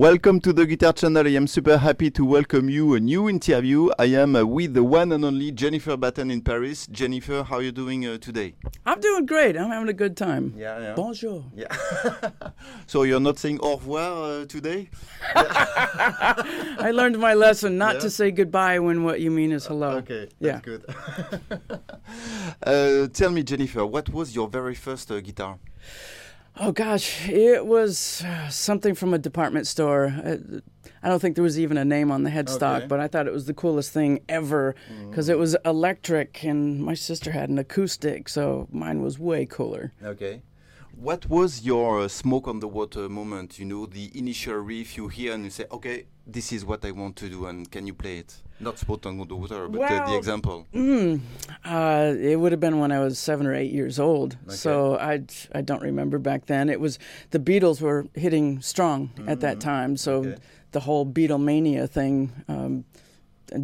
welcome to the Guitar Channel. I am super happy to welcome you a new interview. I am uh, with the one and only Jennifer Batten in Paris. Jennifer, how are you doing uh, today? I'm doing great. I'm having a good time. Yeah, yeah. Bonjour. Yeah. so you're not saying au revoir uh, today? I learned my lesson not Yeah. to say goodbye when what you mean is hello. Okay, Yeah. that's good. uh, tell me, Jennifer, what was your very first uh, guitar? Oh gosh, it was uh, something from a department store. Uh, I don't think there was even a name on the headstock, Okay. but I thought it was the coolest thing ever because it was electric, and my sister had an acoustic, so mine was way cooler. Okay. What was your uh, smoke on the water moment? You know, the initial riff you hear and you say, okay, this is what I want to do, and can you play it? Not the water, but uh, the Well, example. Mm, uh, it would have been when I was seven or eight years old. So I I don't remember back then. It was the Beatles were hitting strong at that time. So Okay. the whole Beatlemania thing. Um,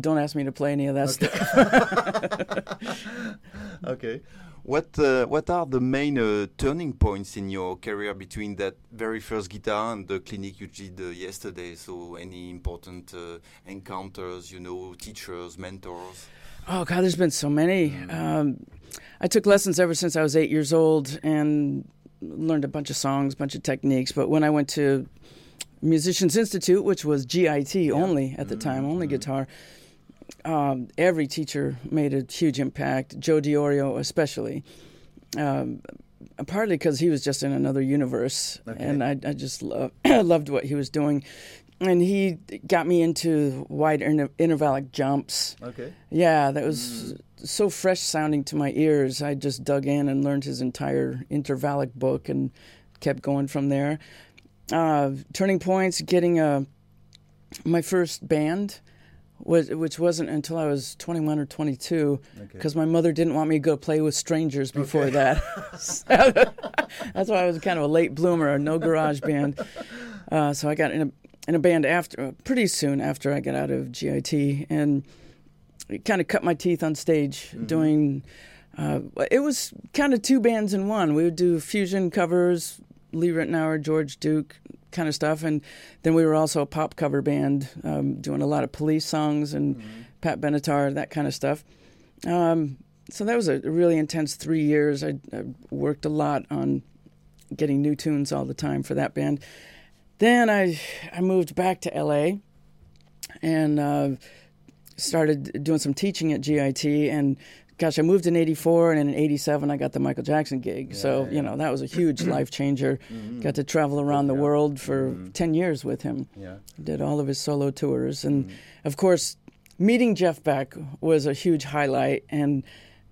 don't ask me to play any of that stuff. Okay. What uh, what are the main uh, turning points in your career between that very first guitar and the clinic you did uh, yesterday? So any important uh, encounters, you know, teachers, mentors? Oh God, there's been so many. Um, I took lessons ever since I was eight years old and learned a bunch of songs, a bunch of techniques. But when I went to Musicians Institute, which was GIT only at the time, only guitar, um, every teacher made a huge impact. Joe Diorio, especially. Um, partly because he was just in another universe, and I, I just lo- loved what he was doing. And he got me into wide inter- intervallic jumps. Okay. Yeah, that was so fresh sounding to my ears. I just dug in and learned his entire intervallic book and kept going from there. Uh, turning points, getting a my first band was which wasn't until I was 21 or 22 because my mother didn't want me to go play with strangers before that. That's why I was kind of a late bloomer, a no garage band. Uh, so I got in a in a band after pretty soon after I got out of GIT and it kind of cut my teeth on stage doing uh, it was kind of two bands in one we would do fusion covers lee ritenour george duke kind of stuff and then we were also a pop cover band um, doing a lot of police songs and pat benatar that kind of stuff. Um, so that was a really intense three years. I, I worked a lot on getting new tunes all the time for that band. Then i i moved back to la and uh, started doing some teaching at GIT. And gosh, I moved in '84, and in '87 I got the Michael Jackson gig. so you know that was a huge life changer. Mm-hmm. Got to travel around the world for mm-hmm. ten years with him. Yeah. Did all of his solo tours, and mm-hmm. of course, meeting Jeff Beck was a huge highlight. And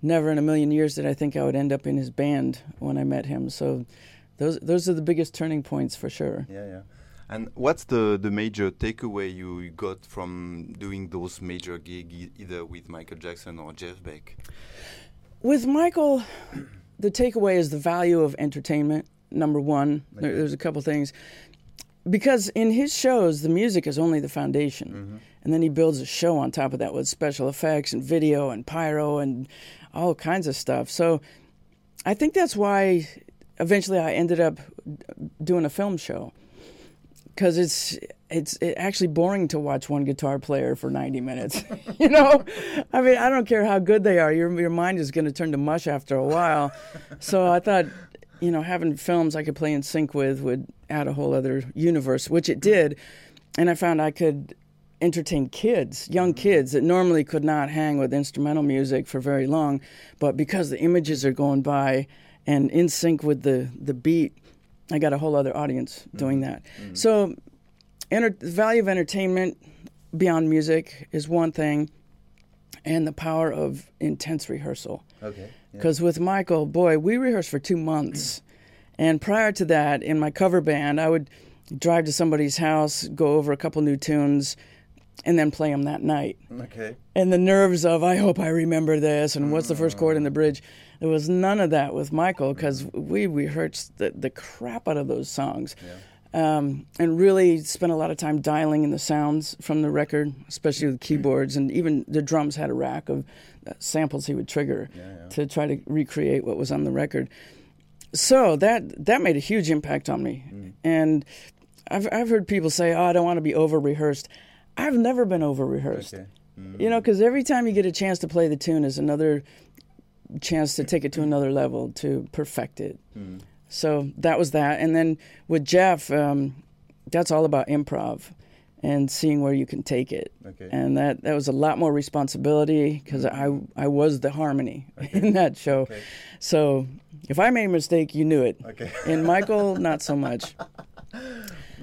never in a million years did I think I would end up in his band when I met him. So. Those, those are the biggest turning points for sure. Yeah, yeah. And what's the, the major takeaway you got from doing those major gigs, e- either with Michael Jackson or Jeff Beck? With Michael, the takeaway is the value of entertainment. Number one, there, there's a couple things. Because in his shows, the music is only the foundation. Mm-hmm. And then he builds a show on top of that with special effects and video and pyro and all kinds of stuff. So I think that's why eventually I ended up doing a film show. Because it's it's it actually boring to watch one guitar player for 90 minutes. you know, I mean, I don't care how good they are. Your your mind is going to turn to mush after a while. so I thought, you know, having films I could play in sync with would add a whole other universe, which it did. And I found I could entertain kids, young mm-hmm. kids that normally could not hang with instrumental music for very long, but because the images are going by and in sync with the the beat, I got a whole other audience mm-hmm. doing that. Mm-hmm. So, enter- the value of entertainment beyond music is one thing, and the power of intense rehearsal. Okay. Because with Michael, boy, we rehearsed for two months. And prior to that, in my cover band, I would drive to somebody's house, go over a couple new tunes, and then play them that night. Okay. And the nerves of, I hope I remember this, and what's the first chord in the bridge. There was none of that with Michael because we rehearsed the, the crap out of those songs. Um, and really spent a lot of time dialing in the sounds from the record, especially with keyboards, and even the drums had a rack of uh, samples he would trigger to try to recreate what was on the record. So that that made a huge impact on me, and I've I've heard people say, "Oh, I don't want to be over rehearsed." I've never been over rehearsed. Okay. Mm. You know, because every time you get a chance to play the tune is another chance to take it to another level to perfect it. Mm. So that was that, and then with Jeff, um, that's all about improv and seeing where you can take it. Okay. And that that was a lot more responsibility because I I was the harmony in that show. Okay. So if I made a mistake, you knew it. Okay. And Michael, not so much.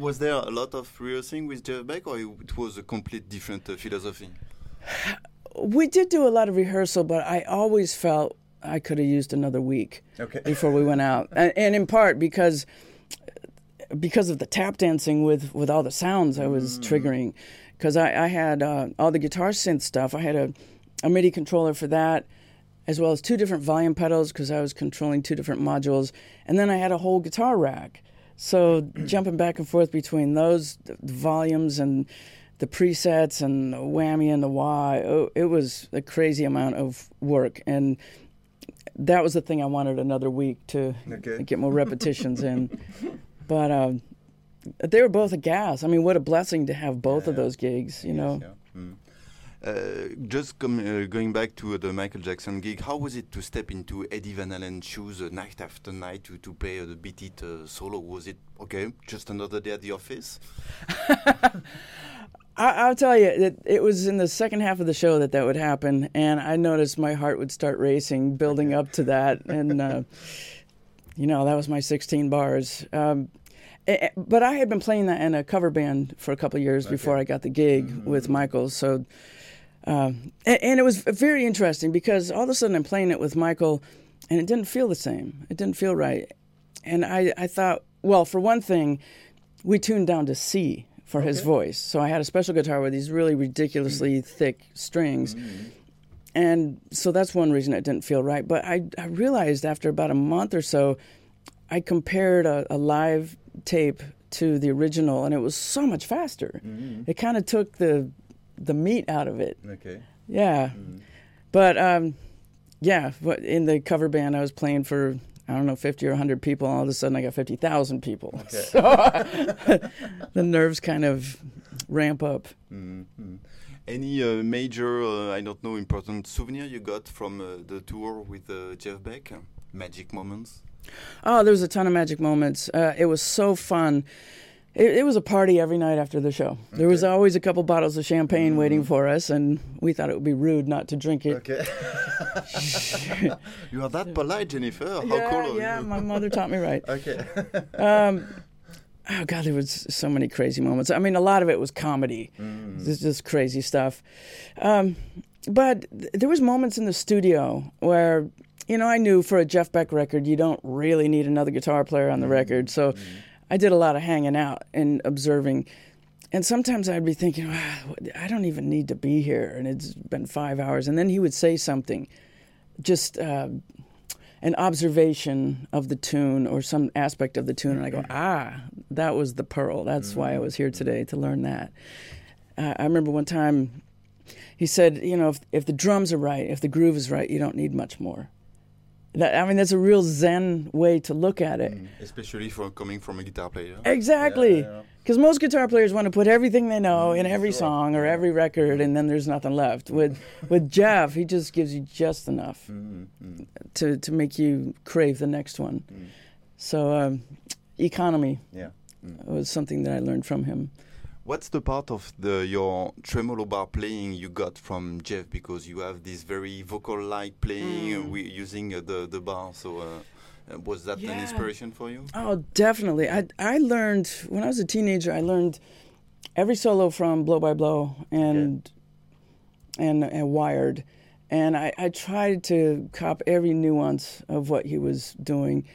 Was there a lot of rehearsing with Jeff Beck, or it was a complete different uh, philosophy? We did do a lot of rehearsal, but I always felt I could have used another week Okay. before we went out, and, and in part because because of the tap dancing with with all the sounds I was triggering, because I, I had uh, all the guitar synth stuff. I had a, a MIDI controller for that, as well as two different volume pedals because I was controlling two different modules, and then I had a whole guitar rack. So jumping back and forth between those volumes and the presets and the whammy and the why, oh, it was a crazy amount of work and that was the thing I wanted another week to Okay. get more repetitions in. But um, they were both a gas. I mean, what a blessing to have both of Yeah. those gigs, you know. Yes, yeah. Mm. Uh, just com- uh, going back to the Michael Jackson gig, how was it to step into Eddie Van Halen's shoes uh, night after night to, to play uh, the Beat It uh, solo? Was it okay, just another day at the office? I, I'll tell you, it, it was in the second half of the show that that would happen, and I noticed my heart would start racing, building up to that, and uh, you know that was my 16 bars. Um, but I had been playing that in a cover band for a couple of years before I got the gig with Michael, so. Um, and, and it was very interesting because all of a sudden I'm playing it with Michael, and it didn't feel the same. It didn't feel right, and I, I thought, well, for one thing, we tuned down to C for his voice. So I had a special guitar with these really ridiculously mm-hmm. thick strings. Mm-hmm. And so that's one reason it didn't feel right. But I, I realized after about a month or so, I compared a, a live tape to the original, and it was so much faster. Mm-hmm. It kind of took the the meat out of it. Okay. Yeah. But um, yeah, but in the cover band, I was playing for I don't know fifty or hundred people. All of a sudden, I got fifty thousand people. Okay. So the nerves kind of ramp up. Mm-hmm. Any uh, major, uh, I don't know, important souvenir you got from uh, the tour with uh, Jeff Beck? Magic moments? Oh, there was a ton of magic moments. Uh, it was so fun. It, it was a party every night after the show. There was always a couple bottles of champagne waiting for us, and we thought it would be rude not to drink it. Okay. you are that polite, Jennifer. How yeah, cool yeah, my mother taught me right. Okay. Um, oh god, there was so many crazy moments. I mean, a lot of it was comedy, just, just crazy stuff. Um, but th- there was moments in the studio where, you know, I knew for a Jeff Beck record, you don't really need another guitar player on the record. So I did a lot of hanging out and observing. And sometimes I'd be thinking, I don't even need to be here, and it's been five hours. And then he would say something, just uh, an observation of the tune or some aspect of the tune, and I go, ah, that was the pearl. That's why I was here today to learn that. Uh, I remember one time he said, you know, if, if the drums are right, if the groove is right, you don't need much more. That, I mean, that's a real Zen way to look at it. Mm, especially for coming from a guitar player. Exactly. Yeah, yeah. Because most guitar players want to put everything they know mm, in every sure. song or every record, and then there's nothing left. With with Jeff, he just gives you just enough Mm-hmm. to to make you crave the next one. So um, economy Yeah. was something that I learned from him. What's the part of the your tremolo bar playing you got from Jeff? Because you have this very vocal-like playing we, using uh, the the bar. So uh, uh, was that an inspiration for you? Oh, definitely. I I learned when I was a teenager. I learned every solo from Blow by Blow and and and Wired, and I, I tried to cop every nuance of what he was doing.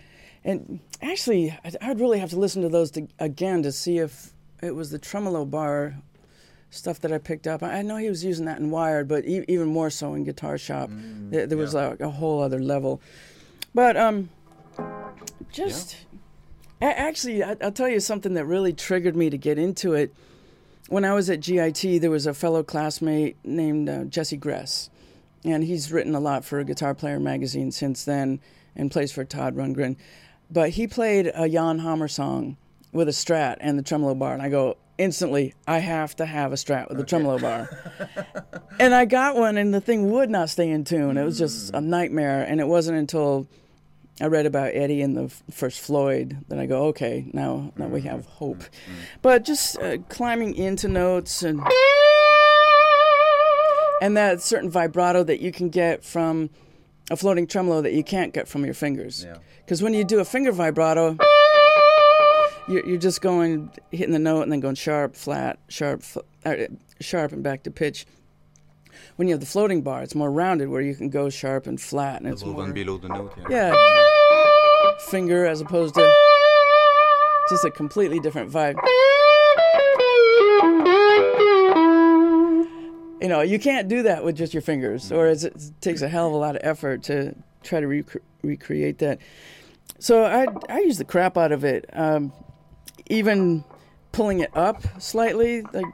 And actually, I'd, I'd really have to listen to those to, again to see if it was the tremolo bar stuff that I picked up. I know he was using that in Wired, but e- even more so in Guitar Shop. there, there was like a whole other level. But um, just a- actually, I, I'll tell you something that really triggered me to get into it. When I was at GIT, there was a fellow classmate named uh, Jesse Gress, and he's written a lot for Guitar Player magazine since then, and plays for Todd Rundgren. But he played a Jan Hammer song with a Strat and the tremolo bar, and I go instantly, I have to have a Strat with a tremolo bar. and I got one, and the thing would not stay in tune. It was just a mm. nightmare, and it wasn't until I read about Eddie and the first Floyd that I go, okay, now now we have mm-hmm. hope. Mm-hmm. But just uh, climbing into notes and and that certain vibrato that you can get from a floating tremolo that you can't get from your fingers. Yeah. Because when you do a finger vibrato, you're, you're just going hitting the note and then going sharp, flat, sharp, fl- uh, sharp, and back to pitch. When you have the floating bar, it's more rounded, where you can go sharp and flat, and it's more and below the note. Yeah. yeah, finger as opposed to just a completely different vibe. You know, you can't do that with just your fingers, or it's, it takes a hell of a lot of effort to try to rec- recreate that. So I I use the crap out of it, um, even pulling it up slightly, like.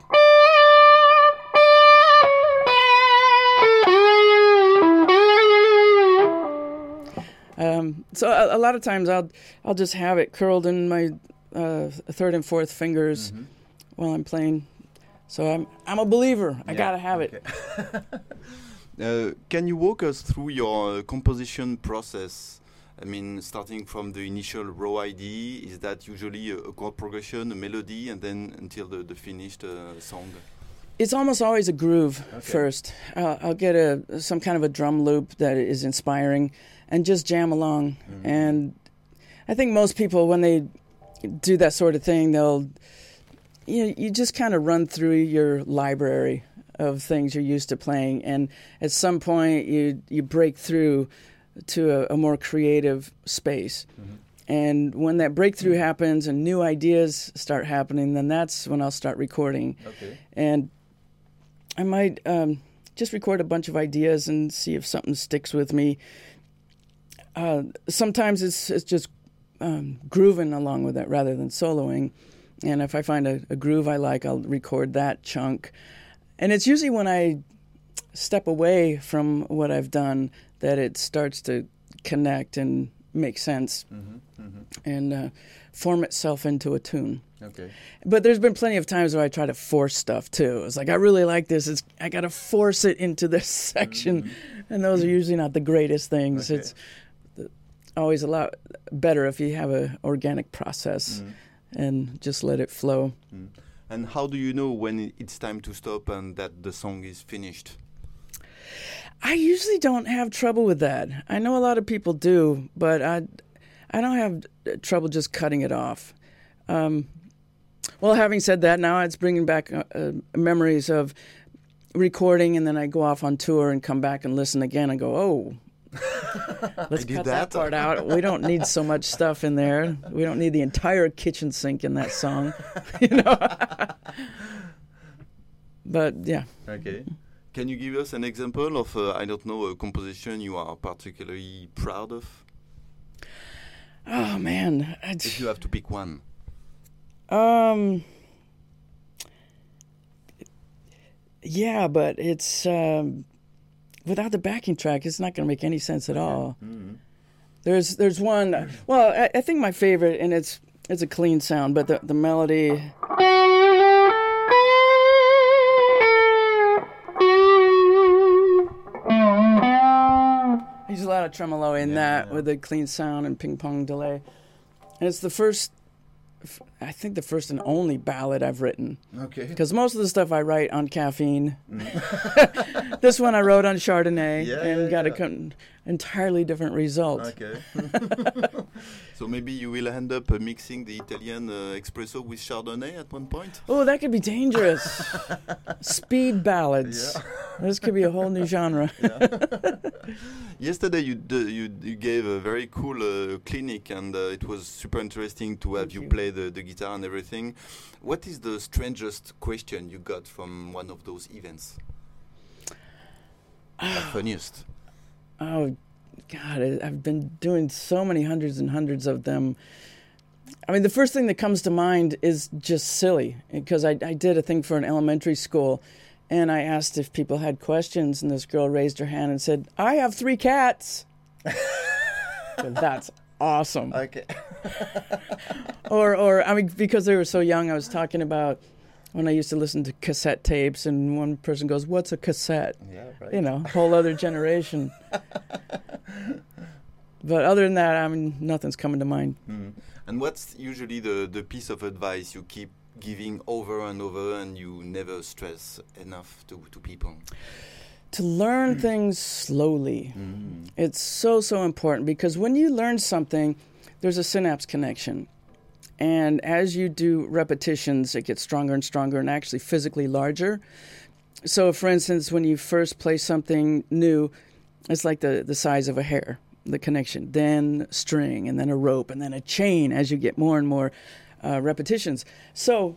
Um, so a, a lot of times I'll I'll just have it curled in my uh, third and fourth fingers while I'm playing. So I'm I'm a believer. I Yeah, gotta have it. Uh, can you walk us through your composition process? I mean, starting from the initial raw idea, is that usually a, a chord progression, a melody, and then until the, the finished uh, song? It's almost always a groove Okay. first. Uh, I'll get a some kind of a drum loop that is inspiring, and just jam along. And I think most people, when they do that sort of thing, they'll you know, you just kind of run through your library of things you're used to playing, and at some point you you break through to a, a more creative space. And when that breakthrough happens and new ideas start happening, then that's when I'll start recording Okay. and I might um, just record a bunch of ideas and see if something sticks with me. Uh, sometimes it's it's just um, grooving along with it rather than soloing, and if I find a, a groove I like, I'll record that chunk. And it's usually when I step away from what I've done that it starts to connect and make sense mm-hmm, mm-hmm. and uh, form itself into a tune. Okay. But there's been plenty of times where I try to force stuff too. It's like I really like this. It's I got to force it into this section, mm-hmm. and those are usually not the greatest things. Okay. It's always a lot better if you have a organic process and just let it flow. And how do you know when it's time to stop and that the song is finished? I usually don't have trouble with that. I know a lot of people do, but I I don't have uh, trouble just cutting it off. Um, well, having said that, now it's bringing back uh, uh, memories of recording, and then I go off on tour and come back and listen again and go, oh. Let's cut that. that part out. We don't need so much stuff in there. We don't need the entire kitchen sink in that song, you know. but yeah, Okay. Can you give us an example of, uh, I don't know, a composition you are particularly proud of? oh man, I If you have to pick one. Um. Yeah, but it's um, without the backing track, it's not going to make any sense at all. There's there's one. Well, I, I think my favorite, and it's it's a clean sound, but the the melody. Lot of tremolo in Yeah, that yeah. with a clean sound and ping pong delay, and it's the first. I think the first and only ballad I've written Okay. because most of the stuff I write on caffeine. this one I wrote on Chardonnay Mm. Yeah, and yeah, got yeah. a con- entirely different result. Okay. so maybe you will end up uh, mixing the Italian uh, espresso with Chardonnay at one point? Oh, that could be dangerous. Speed ballads. This could be a whole new genre. Yesterday you, d- you you gave a very cool uh, clinic and uh, it was super interesting to have Thank you, you. play the, the guitar and everything. What is the strangest question you got from one of those events? the funniest. Oh, God, I- I've been doing so many hundreds and hundreds of them. I mean, the first thing that comes to mind is just silly because I, I did a thing for an elementary school and I asked if people had questions, and this girl raised her hand and said, I have three cats. That's awesome. Okay. Or, or I mean, because they were so young, I was talking about when I used to listen to cassette tapes, and one person goes, "What's a cassette?" Yeah, right. You know, whole other generation. but other than that, I mean, nothing's coming to mind. Mm. And what's usually the, the piece of advice you keep giving over and over and you never stress enough to, to people? To learn things slowly. Mm. It's so, so important because when you learn something, there's a synapse connection. And as you do repetitions, it gets stronger and stronger and actually physically larger. So, for instance, when you first play something new, it's like the, the size of a hair, the connection, then string, and then a rope, and then a chain as you get more and more uh, repetitions. So,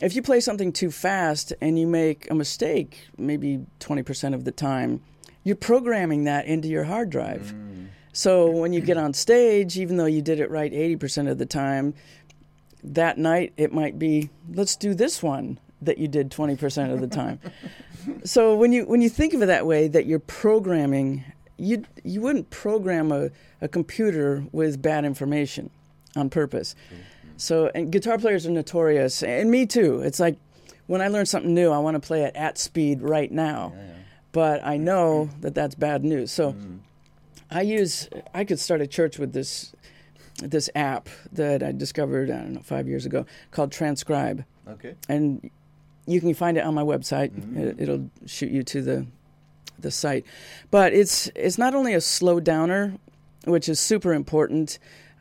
if you play something too fast and you make a mistake, maybe 20% of the time, you're programming that into your hard drive. Mm. So when you get on stage, even though you did it right 80% of the time, that night it might be, let's do this one that you did 20% of the time. so when you when you think of it that way, that you're programming, you you wouldn't program a, a computer with bad information on purpose. So and guitar players are notorious, and me too. It's like when I learn something new, I want to play it at speed right now, Yeah, yeah. but I know that that's bad news. So. Mm. I use I could start a church with this this app that I discovered I don't know five years ago called Transcribe, Okay. and you can find it on my website. Mhm. It, it'll shoot you to the the site, but it's it's not only a slow downer, which is super important.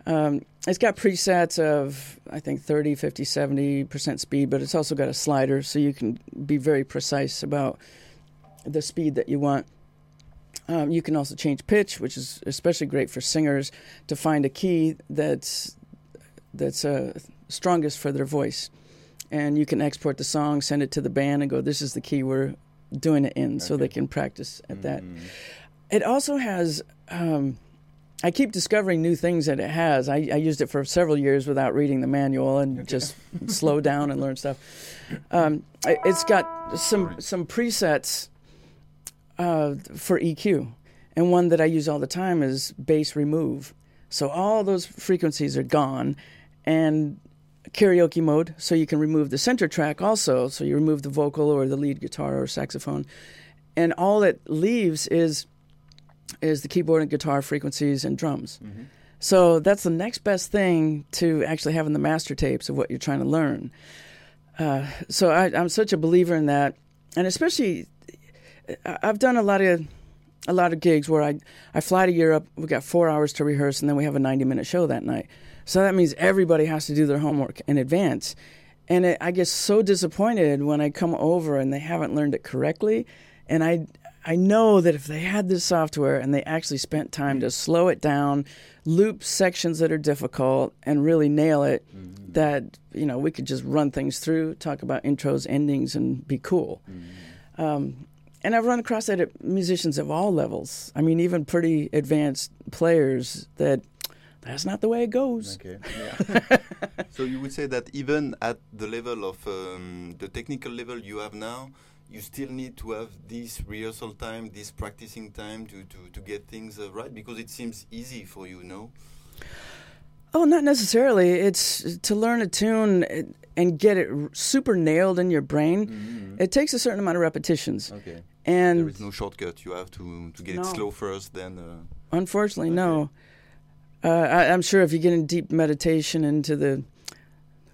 Um, it's got presets of I think 30, 50, 70 percent speed, but it's also got a slider, so you can be very precise about the speed that you want. Um, you can also change pitch, which is especially great for singers to find a key that's that's uh, strongest for their voice. And you can export the song, send it to the band, and go, "This is the key we're doing it in," so they can practice at that. Mm. It also has. Um, I keep discovering new things that it has. I, I used it for several years without reading the manual and just slow down and learn stuff. Um, it- it's got some some presets uh, for EQ, and one that I use all the time is bass remove. So all those frequencies are gone, and karaoke mode, so you can remove the center track also. So you remove the vocal or the lead guitar or saxophone, and all it leaves is is the keyboard and guitar frequencies and drums. Mhm. So that's the next best thing to actually having the master tapes of what you're trying to learn. Uh, so I, I'm such a believer in that, and especially I've done a lot of a lot of gigs where I I fly to Europe. We got four hours to rehearse, and then we have a 90 minute show that night. So that means everybody has to do their homework in advance, and it, I get so disappointed when I come over and they haven't learned it correctly, and I. I know that if they had this software and they actually spent time to slow it down, loop sections that are difficult, and really nail it, Mm-hmm. that you know we could just run things through, talk about intros, endings, and be cool. Mm-hmm. Um, and I've run across that at musicians of all levels. I mean, even pretty advanced players that that's not the way it goes. Okay. Yeah. so you would say that even at the level of um, the technical level you have now, you still need to have this rehearsal time, this practicing time to, to, to get things uh, right because it seems easy for you, no? Oh, not necessarily. It's to learn a tune and get it super nailed in your brain. Mm-hmm. It takes a certain amount of repetitions, Okay. and there is no shortcut. You have to to get No. it slow first, then. Uh, Unfortunately, Okay. no. Uh, I, I'm sure if you get in deep meditation into the,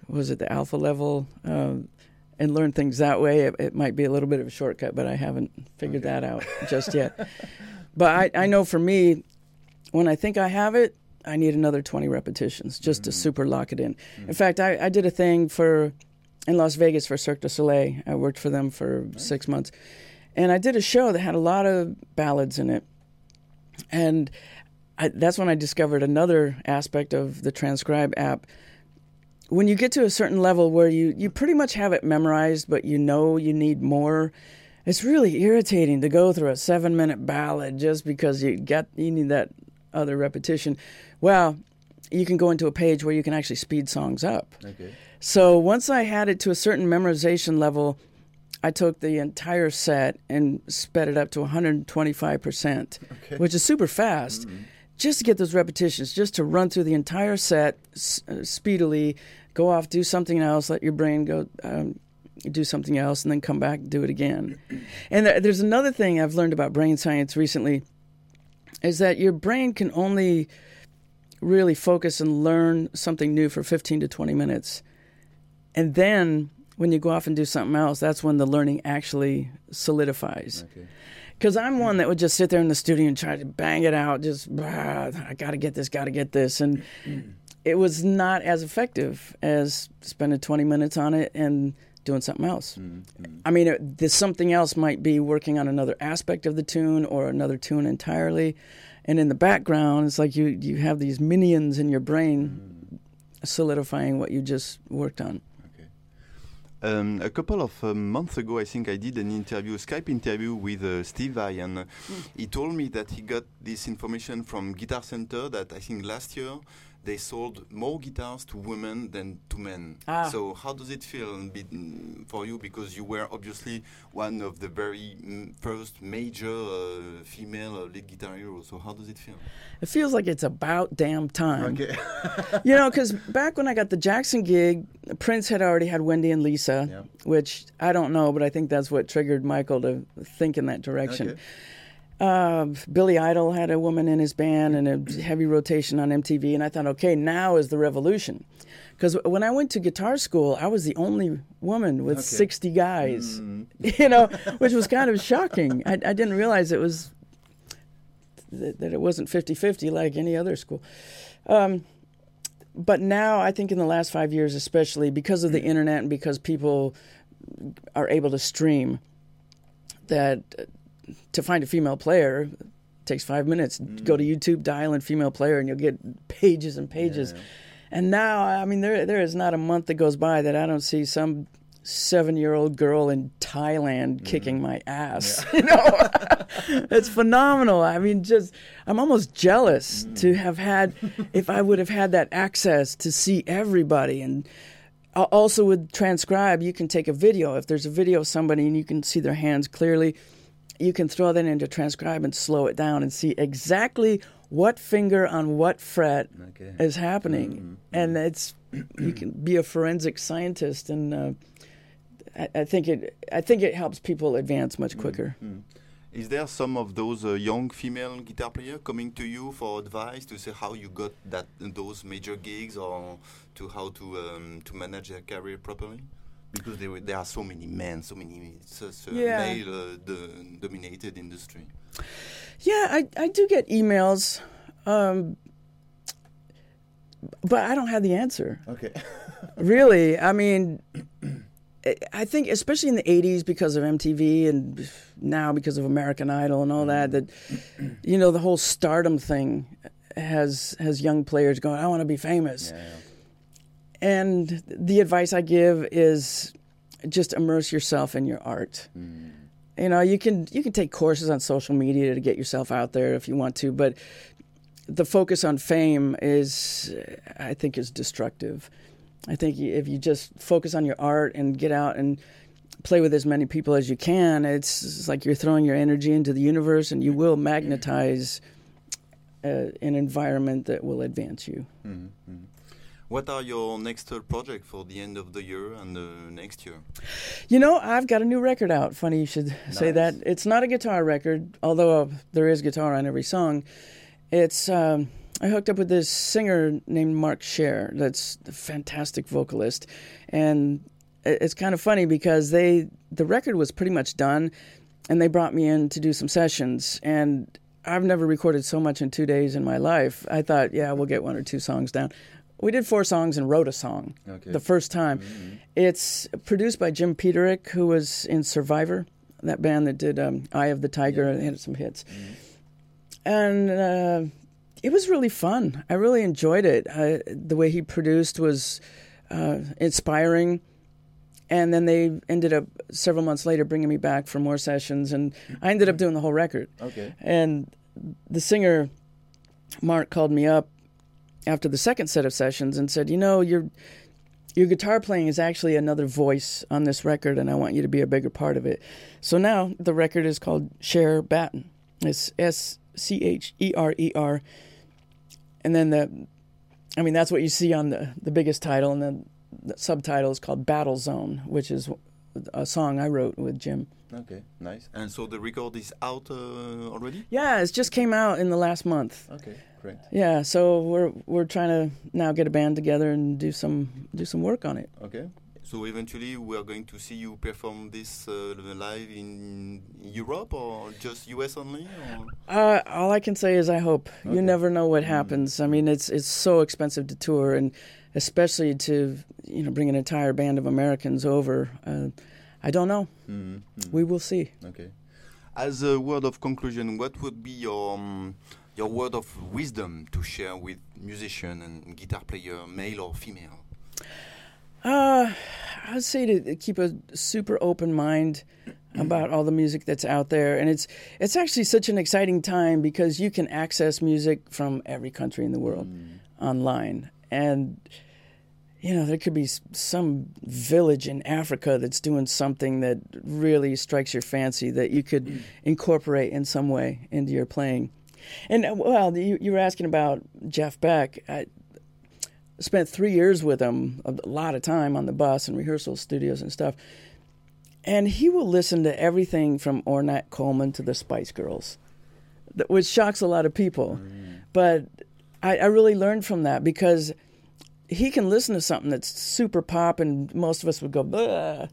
what was it the alpha level, um, and learn things that way, it, it might be a little bit of a shortcut. But I haven't figured Okay. that out just yet. but I, I know for me, when I think I have it, I need another 20 repetitions just to Mm. super lock it in. Mm. In fact, I, I did a thing for in Las Vegas for Cirque du Soleil. I worked for them for six months, and I did a show that had a lot of ballads in it, and I, that's when I discovered another aspect of the Transcribe app. When you get to a certain level where you, you pretty much have it memorized, but you know you need more, it's really irritating to go through a seven minute ballad just because you get you need that other repetition. Well, you can go into a page where you can actually speed songs up. okay. So once I had it to a certain memorization level, I took the entire set and sped it up to 125%, Okay. which is super fast, Mhm. just to get those repetitions, just to run through the entire set s- uh, speedily, go off, do something else, let your brain go. Um, do something else and then come back do it again. And th- there's another thing I've learned about brain science recently is that your brain can only really focus and learn something new for 15 to 20 minutes. And then when you go off and do something else, that's when the learning actually solidifies. Because I'm one that would just sit there in the studio and try to bang it out, just, "Ah, I got to get this, got to get this. And it was not as effective as spending 20 minutes on it and doing something else. I mean, it, this something else might be working on another aspect of the tune or another tune entirely. And in the background, it's like you, you have these minions in your brain solidifying what you just worked on. Um, a couple of uh, months ago, I think I did an interview, a Skype interview with uh, Steve Vai, and uh, he told me that he got this information from Guitar Center that I think last year they sold more guitars to women than to men. Ah. So how does it feel be- for you? Because you were obviously one of the very mm, first major uh, female uh, lead guitar heroes. So how does it feel? It feels like it's about damn time. Okay. you know, because back when I got the Jackson gig, Prince had already had Wendy and Lisa, Yeah. which I don't know, but I think that's what triggered Michael to think in that direction. Okay. Uh, Billy Idol had a woman in his band and a heavy rotation on MTV, and I thought, okay, now is the revolution. Because when I went to guitar school, I was the only woman with 60 guys, you know, which was kind of shocking. I, I didn't realize it was that, that it wasn't 50 50 like any other school. Um, but now, I think in the last five years, especially because of the internet and because people are able to stream, that to find a female player takes five minutes. Go to mm. YouTube, dial in female player, and you'll get pages and pages. And now, I mean, there there is not a month that goes by that I don't see some seven year old girl in Thailand mm. kicking my ass. You know, it's phenomenal. I mean, just I'm almost jealous mm. to have had, if I would have had that access to see everybody and. Also, with transcribe, you can take a video. If there's a video of somebody and you can see their hands clearly, you can throw that into transcribe and slow it down and see exactly what finger on what fret Okay. is happening. And it's you can be a forensic scientist, and uh, I, I think it I think it helps people advance much quicker. Is there some of those uh, young female guitar players coming to you for advice to say how you got that those major gigs or to how to um, to manage their career properly? Because there were- there are so many men, so many such a Yeah. male uh, the dominated industry. Yeah, I, I do get emails, um, but I don't have the answer. Okay. really i mean I- i think especially in the 80s because of mtv and now because of american idol and all that that you know the whole stardom thing has has young players going i want to be famous and the advice i give is just immerse yourself in your art. You know you can you can take courses on social media to get yourself out there if you want to but the focus on fame is i think is destructive. I think if you just focus on your art and get out and play with as many people as you can it's, like you're throwing your energy into the universe and you will magnetize uh, an environment that will advance you What are your next project for the end of the year and uh, next year? You know, I've got a new record out. Funny you should say that. It's not a guitar record, although uh, there is guitar on every song. It's um, I hooked up with this singer named Marc Scherer. That's a fantastic vocalist, and it's kind of funny because they the record was pretty much done, and they brought me in to do some sessions and. I've never recorded so much in two days in my life. I thought, yeah, we'll get one or two songs down. We did four songs and wrote a song Okay. the first time. It's produced by Jim Peterik, who was in Survivor, that band that did um, Eye of the Tiger and had some hits. And uh, it was really fun. I really enjoyed it. The way he produced was uh, inspiring. And then they ended up several months later bringing me back for more sessions, and I ended up doing the whole record. Okay. And the singer, Marc, called me up after the second set of sessions and said, "You know, your your guitar playing is actually another voice on this record, and I want you to be a bigger part of it." So now the record is called Scherer Batten. It's S C H E R E R and then the, I mean, that's what you see on the the biggest title, and then the subtitle is called Battle Zone, which is a song I wrote with Jim. Okay, nice. And so the record is out uh, already? Yeah, it just came out in the last month. Okay, great. Yeah, so we're we're trying to now get a band together and do some do some work on it. Okay. So eventually we are going to see you perform this uh, live in Europe or just US only? Uh, all I can say is I hope. Okay. You never know what mm. happens. I mean, it's it's so expensive to tour, and especially to you know bring an entire band of Americans over. Uh, I don't know. Mm -hmm. We will see. Okay. As a word of conclusion, what would be your um, your word of wisdom to share with musician and guitar player, male or female? Uh, I'd say to keep a super open mind about all the music that's out there, and it's it's actually such an exciting time because you can access music from every country in the world mm. online, and you know, there could be some village in Africa that's doing something that really strikes your fancy that you could mm. incorporate in some way into your playing. And uh, well, you, you were asking about Jeff Beck. I spent three years with him, a lot of time on the bus and rehearsal studios and stuff. And he will listen to everything from Ornette Coleman to the Spice Girls, which shocks a lot of people. Mm. But I, I really learned from that because – he can listen to something that's super pop and most of us would go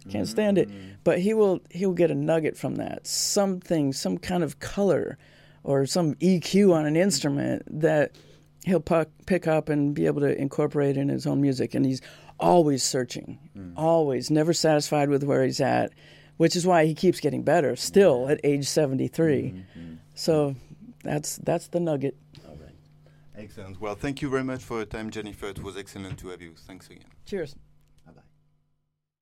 can't stand it mm. but he will he'll get a nugget from that something some kind of color or some eq on an instrument that he'll pick up and be able to incorporate in his own music and he's always searching mm. always never satisfied with where he's at which is why he keeps getting better still at age 73 mm-hmm. so that's that's the nugget Excellent. Well, thank you very much for your time, Jennifer. It was excellent to have you. Thanks again. Cheers.